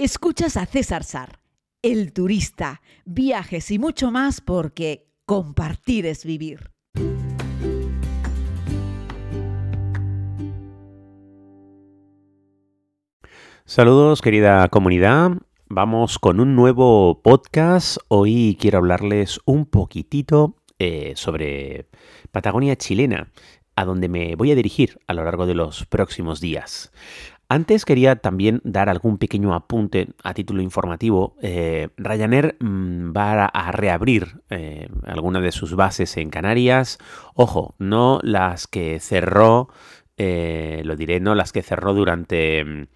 Escuchas a César Sar, el turista, viajes y mucho más porque compartir es vivir. Saludos querida comunidad, vamos con un nuevo podcast. Hoy quiero hablarles un poquitito eh, sobre Patagonia chilena, a donde me voy a dirigir a lo largo de los próximos días. Antes quería también dar algún pequeño apunte a título informativo. Eh, Ryanair mm, va a reabrir eh, algunas de sus bases en Canarias. Ojo, no las que cerró, eh, lo diré, no las que cerró durante mm,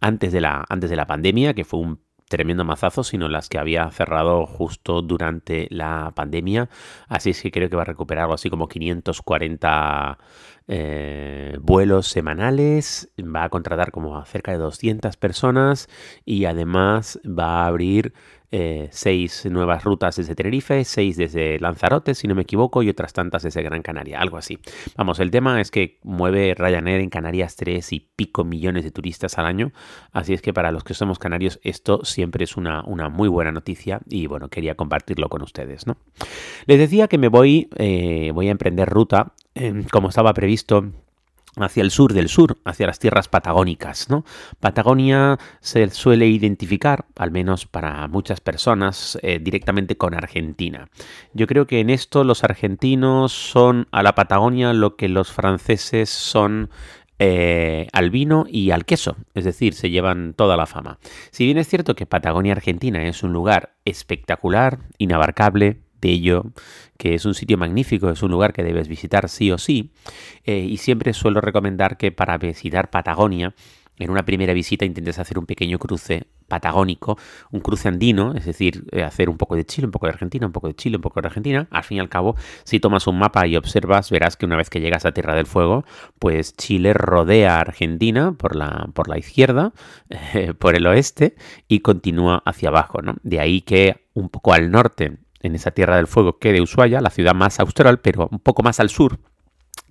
antes de la antes de la pandemia, que fue un tremendo mazazo, sino las que había cerrado justo durante la pandemia. Así es que creo que va a recuperar algo así como 540 eh, vuelos semanales, va a contratar como a cerca de 200 personas y además va a abrir eh, seis nuevas rutas desde Tenerife, seis desde Lanzarote, si no me equivoco, y otras tantas desde Gran Canaria, algo así. Vamos, el tema es que mueve Ryanair en Canarias tres y pico millones de turistas al año, así es que para los que somos canarios esto siempre es una, una muy buena noticia y bueno, quería compartirlo con ustedes, ¿no? Les decía que me voy, eh, voy a emprender ruta, eh, como estaba previsto hacia el sur del sur, hacia las tierras patagónicas. ¿no? Patagonia se suele identificar, al menos para muchas personas, eh, directamente con Argentina. Yo creo que en esto los argentinos son a la Patagonia lo que los franceses son eh, al vino y al queso, es decir, se llevan toda la fama. Si bien es cierto que Patagonia Argentina es un lugar espectacular, inabarcable, bello, que es un sitio magnífico, es un lugar que debes visitar sí o sí. Eh, y siempre suelo recomendar que para visitar Patagonia, en una primera visita intentes hacer un pequeño cruce patagónico, un cruce andino, es decir, eh, hacer un poco de Chile, un poco de Argentina, un poco de Chile, un poco de Argentina. Al fin y al cabo, si tomas un mapa y observas, verás que una vez que llegas a Tierra del Fuego, pues Chile rodea a Argentina por la, por la izquierda, eh, por el oeste, y continúa hacia abajo. ¿no? De ahí que un poco al norte en esa Tierra del Fuego que de Ushuaia, la ciudad más austral, pero un poco más al sur.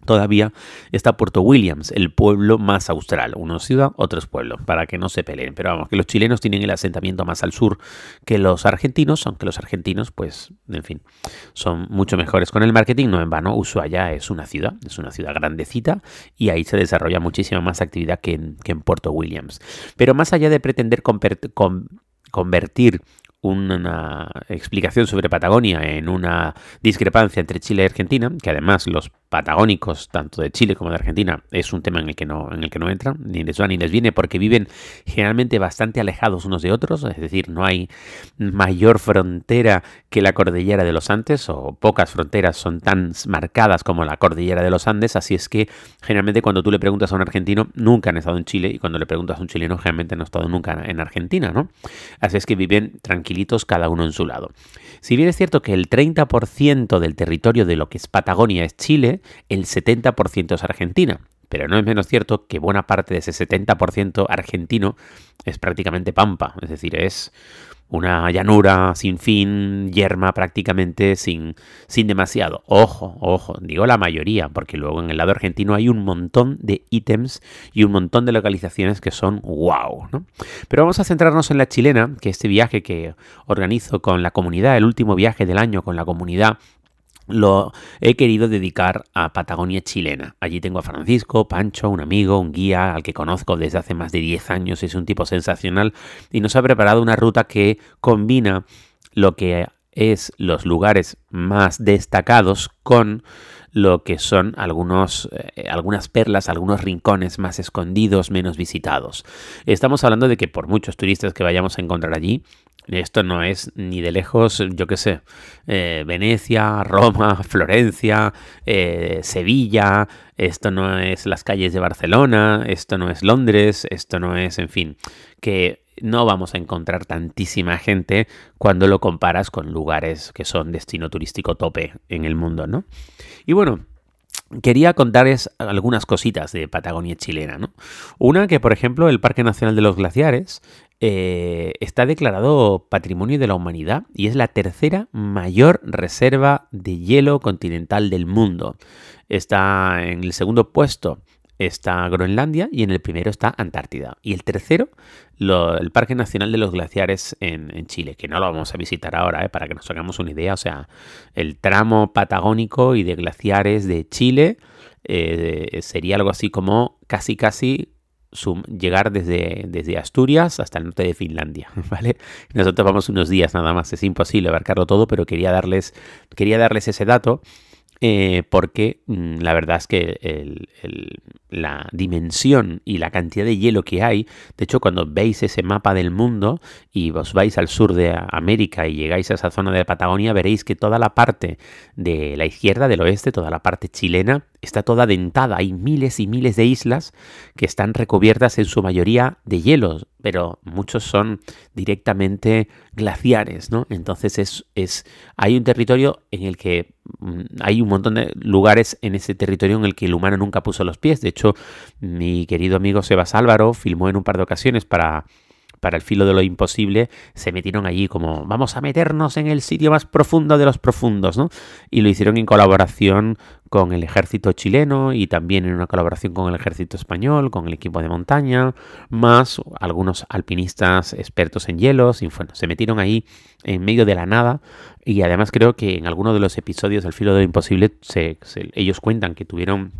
Todavía está Puerto Williams, el pueblo más austral. Uno ciudad, otros pueblos, para que no se peleen. Pero vamos, que los chilenos tienen el asentamiento más al sur que los argentinos, aunque los argentinos, pues, en fin, son mucho mejores con el marketing. No en vano, Ushuaia es una ciudad, es una ciudad grandecita y ahí se desarrolla muchísima más actividad que en, Puerto Williams. Pero más allá de pretender convertir una explicación sobre Patagonia en una discrepancia entre Chile y Argentina, que además los patagónicos, tanto de Chile como de Argentina, es un tema en el que no, en el que no entran, ni les va ni les viene, porque viven generalmente bastante alejados unos de otros, es decir, no hay mayor frontera que la cordillera de los Andes, o pocas fronteras son tan marcadas como la cordillera de los Andes, así es que generalmente cuando tú le preguntas a un argentino, nunca han estado en Chile, y cuando le preguntas a un chileno, generalmente no han estado nunca en Argentina, ¿no? Así es que viven cada uno en su lado. Si bien es cierto que el 30% del territorio de lo que es Patagonia es Chile, el 70% es Argentina. Pero no es menos cierto que buena parte de ese 70% argentino es prácticamente pampa, es decir, es una llanura sin fin, yerma prácticamente sin, sin demasiado. Ojo, ojo, digo la mayoría, porque luego en el lado argentino hay un montón de ítems y un montón de localizaciones que son wow. ¿no? Pero vamos a centrarnos en la chilena, que este viaje que organizo con la comunidad, el último viaje del año con la comunidad lo he querido dedicar a Patagonia chilena. Allí tengo a Francisco, Pancho, un amigo, un guía al que conozco desde hace más de 10 años, es un tipo sensacional y nos ha preparado una ruta que combina lo que es los lugares más destacados con lo que son algunos, eh, algunas perlas, algunos rincones más escondidos, menos visitados. Estamos hablando de que por muchos turistas que vayamos a encontrar allí, esto no es ni de lejos, yo qué sé, eh, Venecia, Roma, Florencia, eh, Sevilla, esto no es las calles de Barcelona, esto no es Londres, esto no es, en fin, que no vamos a encontrar tantísima gente cuando lo comparas con lugares que son destino turístico tope en el mundo, ¿no? Y bueno, Quería contarles algunas cositas de Patagonia chilena, ¿no? Una que, por ejemplo, el Parque Nacional de los Glaciares eh, está declarado Patrimonio de la Humanidad y es la tercera mayor reserva de hielo continental del mundo. Está en el segundo puesto está Groenlandia y en el primero está Antártida. Y el tercero, el Parque Nacional de los Glaciares en, Chile, que no lo vamos a visitar ahora, ¿eh? para que nos hagamos una idea. O sea, el tramo patagónico y de glaciares de Chile eh, sería algo así como casi casi llegar desde, desde Asturias hasta el norte de Finlandia, ¿vale? Nosotros vamos unos días nada más, es imposible abarcarlo todo, pero quería darles, quería darles ese dato eh, porque mm, la verdad es que la dimensión y la cantidad de hielo que hay, de hecho cuando veis ese mapa del mundo y os vais al sur de América y llegáis a esa zona de Patagonia, veréis que toda la parte de la izquierda, del oeste, toda la parte chilena, está toda dentada. Hay miles y miles de islas que están recubiertas en su mayoría de hielos, pero muchos son directamente glaciares, ¿no? Entonces es, es, hay un territorio en el que mm, hay un montón de lugares en ese territorio en el que el humano nunca puso los pies. De hecho, mi querido amigo Sebas Álvaro filmó en un par de ocasiones para para el filo de lo imposible, se metieron allí como vamos a meternos en el sitio más profundo de los profundos, ¿no? Y lo hicieron en colaboración con el ejército chileno y también en una colaboración con el ejército español, con el equipo de montaña, más algunos alpinistas expertos en hielos, y bueno, se metieron ahí en medio de la nada. Y además creo que en alguno de los episodios del filo de lo imposible ellos cuentan que tuvieron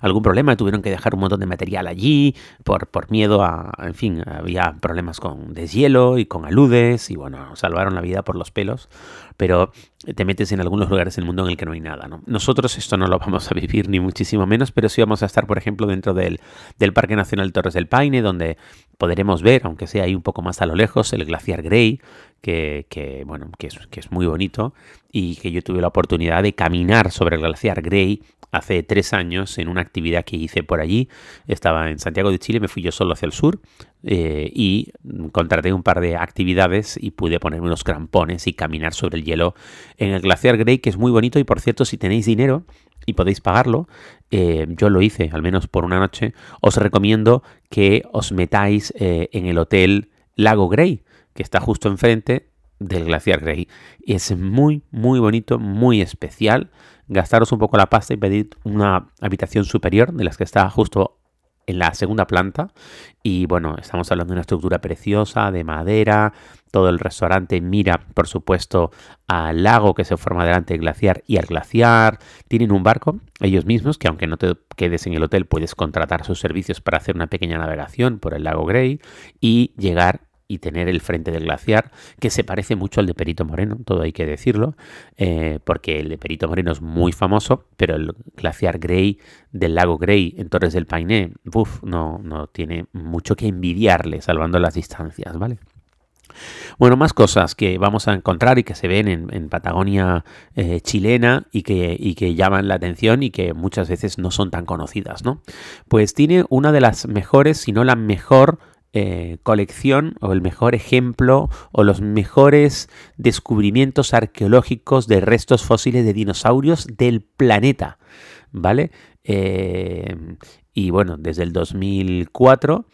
algún problema, tuvieron que dejar un montón de material allí por, por miedo a, en fin, había problemas con deshielo y con aludes y bueno, salvaron la vida por los pelos, pero te metes en algunos lugares del mundo en el que no hay nada. ¿no? Nosotros esto no lo vamos a vivir ni muchísimo menos, pero sí vamos a estar, por ejemplo, dentro del, del Parque Nacional Torres del Paine, donde podremos ver, aunque sea ahí un poco más a lo lejos, el glaciar Grey, que, que bueno, que es, que es muy bonito y que yo tuve la oportunidad de caminar sobre el glaciar Grey hace tres años en una actividad que hice por allí. Estaba en Santiago de Chile, me fui yo solo hacia el sur eh, y contraté un par de actividades y pude ponerme unos crampones y caminar sobre el hielo en el glaciar Grey, que es muy bonito y por cierto, si tenéis dinero y podéis pagarlo, eh, yo lo hice al menos por una noche, os recomiendo que os metáis eh, en el hotel Lago Grey, que está justo enfrente del glaciar Grey. Y es muy, muy bonito, muy especial gastaros un poco la pasta y pedir una habitación superior de las que está justo en la segunda planta. Y bueno, estamos hablando de una estructura preciosa, de madera. Todo el restaurante mira, por supuesto, al lago que se forma delante del glaciar y al glaciar. Tienen un barco, ellos mismos, que aunque no te quedes en el hotel, puedes contratar sus servicios para hacer una pequeña navegación por el lago Grey y llegar y tener el frente del glaciar, que se parece mucho al de Perito Moreno, todo hay que decirlo, eh, porque el de Perito Moreno es muy famoso, pero el glaciar Grey del lago Grey en Torres del Paine, uff, no, no tiene mucho que envidiarle, salvando las distancias, ¿vale? Bueno, más cosas que vamos a encontrar y que se ven en, Patagonia eh, chilena y que, y que, llaman la atención y que muchas veces no son tan conocidas, ¿no? Pues tiene una de las mejores, si no la mejor eh, colección o el mejor ejemplo o los mejores descubrimientos arqueológicos de restos fósiles de dinosaurios del planeta, ¿vale? Eh, y bueno, desde el 2004,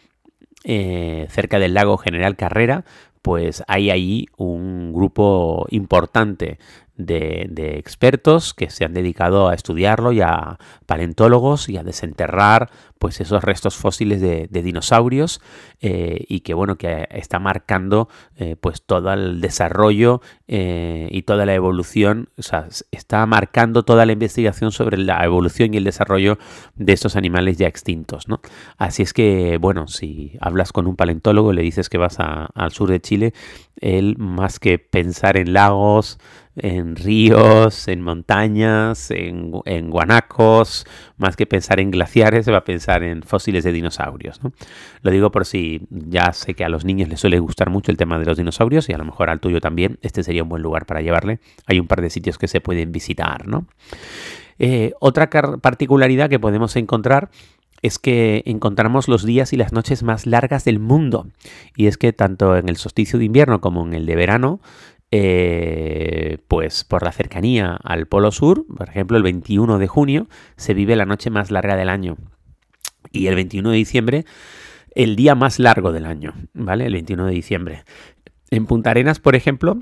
eh, cerca del lago General Carrera, pues hay ahí un grupo importante de, expertos que se han dedicado a estudiarlo y a paleontólogos y a desenterrar pues esos restos fósiles de, dinosaurios eh, y que bueno que está marcando eh, pues todo el desarrollo eh, y toda la evolución o sea, está marcando toda la investigación sobre la evolución y el desarrollo de estos animales ya extintos ¿no? así es que bueno si hablas con un paleontólogo le dices que vas al sur de Chile él más que pensar en lagos en ríos, en montañas, en, guanacos, más que pensar en glaciares, se va a pensar en fósiles de dinosaurios. Lo digo por si ya sé que a los niños les suele gustar mucho el tema de los dinosaurios y a lo mejor al tuyo también, este sería un buen lugar para llevarle. Hay un par de sitios que se pueden visitar. ¿no? Eh, otra particularidad que podemos encontrar es que encontramos los días y las noches más largas del mundo. Y es que tanto en el solsticio de invierno como en el de verano eh, pues por la cercanía al Polo Sur, por ejemplo, el 21 de junio se vive la noche más larga del año. Y el 21 de diciembre, el día más largo del año, ¿vale? El 21 de diciembre. En Punta Arenas, por ejemplo,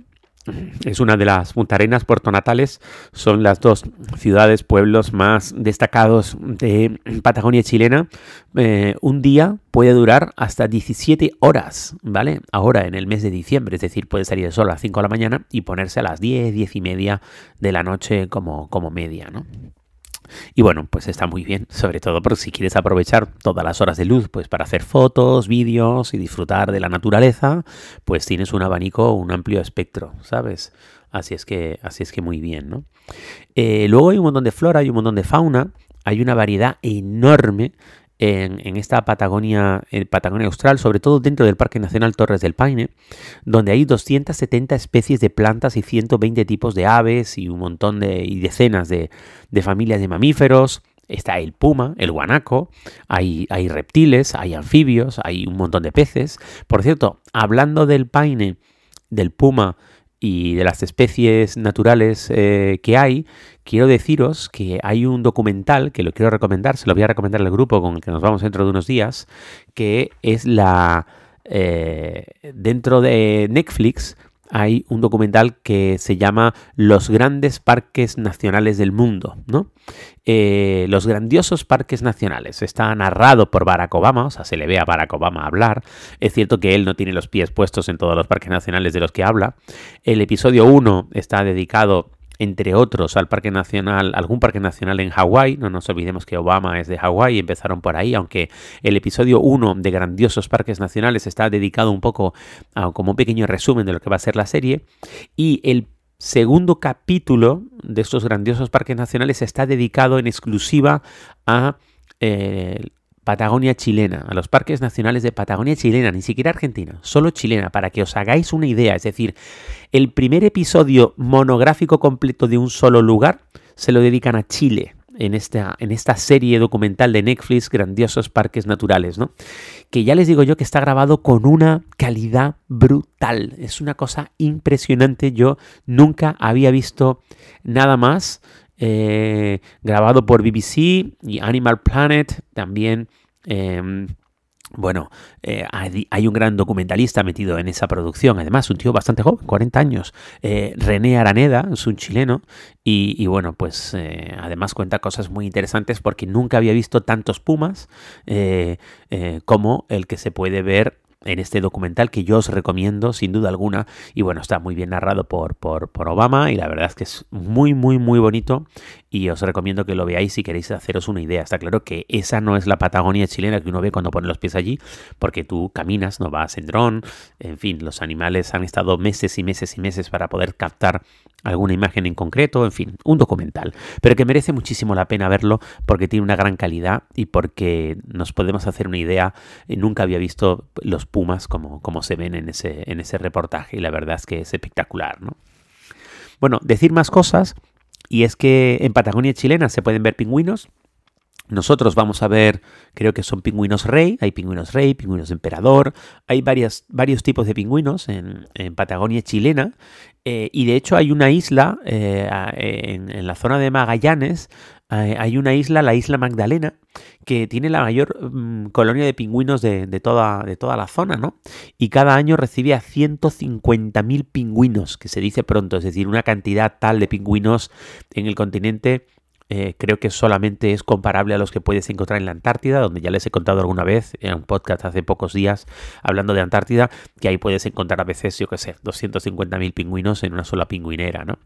es una de las Punta Arenas, Puerto Natales, son las dos ciudades, pueblos más destacados de Patagonia chilena. Eh, un día puede durar hasta 17 horas, ¿vale? Ahora en el mes de diciembre, es decir, puede salir el sol a las 5 de la mañana y ponerse a las 10, 10 y media de la noche como, como media, ¿no? Y bueno, pues está muy bien, sobre todo porque si quieres aprovechar todas las horas de luz pues para hacer fotos, vídeos y disfrutar de la naturaleza, pues tienes un abanico, un amplio espectro, ¿sabes? Así es que, así es que muy bien, ¿no? Eh, luego hay un montón de flora, hay un montón de fauna, hay una variedad enorme en, esta Patagonia, en Patagonia Austral, sobre todo dentro del Parque Nacional Torres del Paine, donde hay 270 especies de plantas y 120 tipos de aves y un montón de y decenas de, familias de mamíferos. Está el puma, el guanaco, hay, hay reptiles, hay anfibios, hay un montón de peces. Por cierto, hablando del paine, del puma y de las especies naturales eh, que hay, quiero deciros que hay un documental que lo quiero recomendar, se lo voy a recomendar al grupo con el que nos vamos dentro de unos días, que es la... Eh, dentro de Netflix hay un documental que se llama Los grandes parques nacionales del mundo, ¿no? Eh, los grandiosos parques nacionales. Está narrado por Barack Obama, o sea, se le ve a Barack Obama hablar. Es cierto que él no tiene los pies puestos en todos los parques nacionales de los que habla. El episodio 1 está dedicado entre otros al Parque Nacional, algún parque nacional en Hawái. No nos olvidemos que Obama es de Hawái y empezaron por ahí, aunque el episodio 1 de Grandiosos Parques Nacionales está dedicado un poco a como un pequeño resumen de lo que va a ser la serie. Y el segundo capítulo de estos grandiosos parques nacionales está dedicado en exclusiva a eh, Patagonia chilena, a los parques nacionales de Patagonia chilena, ni siquiera Argentina, solo chilena, para que os hagáis una idea. Es decir, el primer episodio monográfico completo de un solo lugar se lo dedican a Chile. En esta, en esta serie documental de Netflix, Grandiosos Parques Naturales, ¿no? Que ya les digo yo que está grabado con una calidad brutal. Es una cosa impresionante. Yo nunca había visto nada más eh, grabado por BBC y Animal Planet también. Em, bueno, eh, hay, un gran documentalista metido en esa producción, además un tío bastante joven, 40 años, eh, René Araneda, es un chileno, y, bueno, pues además cuenta cosas muy interesantes porque nunca había visto tantos pumas como el que se puede ver en este documental que yo os recomiendo sin duda alguna. Y bueno está muy bien narrado por, por, por, Obama y la verdad es que es muy muy muy bonito y os recomiendo que lo veáis si queréis haceros una idea está claro que esa no es la Patagonia chilena que uno ve cuando pone los pies allí porque tú caminas no vas en dron en fin los animales han estado meses y meses y meses para poder captar alguna imagen en concreto, en fin, un documental, pero que merece muchísimo la pena verlo porque tiene una gran calidad y porque nos podemos hacer una idea, eh, nunca había visto los pumas como, como se ven en ese, en ese reportaje y la verdad es que es espectacular, ¿no? Bueno, decir más cosas, y es que en Patagonia chilena se pueden ver pingüinos, nosotros vamos a ver, creo que son pingüinos rey, hay pingüinos rey, pingüinos emperador, hay varias, varios tipos de pingüinos en, Patagonia chilena. Eh, y de hecho hay una isla eh, en, la zona de Magallanes, hay una isla, la isla Magdalena, que tiene la mayor mm, colonia de pingüinos de, toda, de toda la zona, ¿no? Y cada año recibe a 150.000 pingüinos, que se dice pronto, es decir, una cantidad tal de pingüinos en el continente eh, creo que solamente es comparable a los que puedes encontrar en la Antártida, donde ya les he contado alguna vez en un podcast hace pocos días hablando de Antártida, que ahí puedes encontrar a veces, yo qué sé, 250.000 pingüinos en una sola pingüinera, ¿no?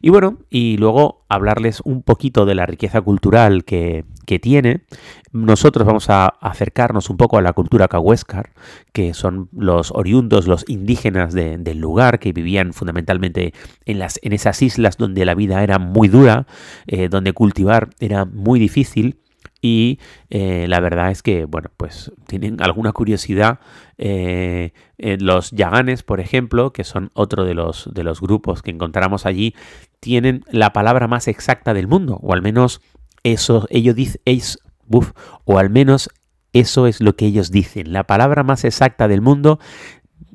Y bueno, y luego hablarles un poquito de la riqueza cultural que, tiene. Nosotros vamos a acercarnos un poco a la cultura cahuéscar, que son los oriundos, los indígenas del lugar, que vivían fundamentalmente en, las, en esas islas donde la vida era muy dura, eh, donde cultivar era muy difícil y eh, la verdad es que, bueno, pues tienen alguna curiosidad. Eh, los yaganes, por ejemplo, que son otro de los, de los grupos que encontramos allí, tienen la palabra más exacta del mundo, o al menos eso, ellos dicen, o al menos eso es lo que ellos dicen. La palabra más exacta del mundo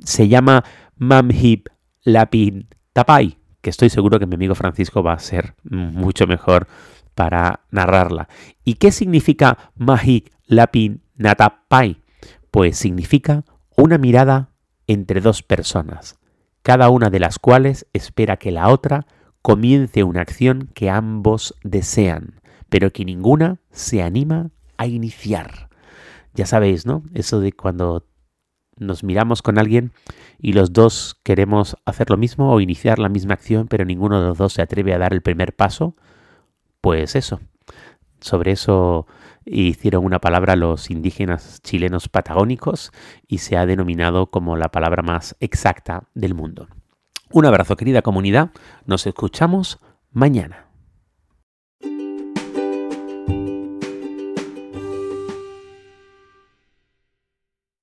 se llama Mamhib Lapin Tapai, que estoy seguro que mi amigo Francisco va a ser mucho mejor para narrarla. ¿Y qué significa Mahik Lapin Natapai? Pues significa una mirada entre dos personas. cada una de las cuales espera que la otra comience una acción que ambos desean, pero que ninguna se anima a iniciar. Ya sabéis, ¿no? Eso de cuando nos miramos con alguien y los dos queremos hacer lo mismo o iniciar la misma acción, pero ninguno de los dos se atreve a dar el primer paso, pues eso. Sobre eso hicieron una palabra los indígenas chilenos patagónicos y se ha denominado como la palabra más exacta del mundo. Un abrazo querida comunidad, nos escuchamos mañana.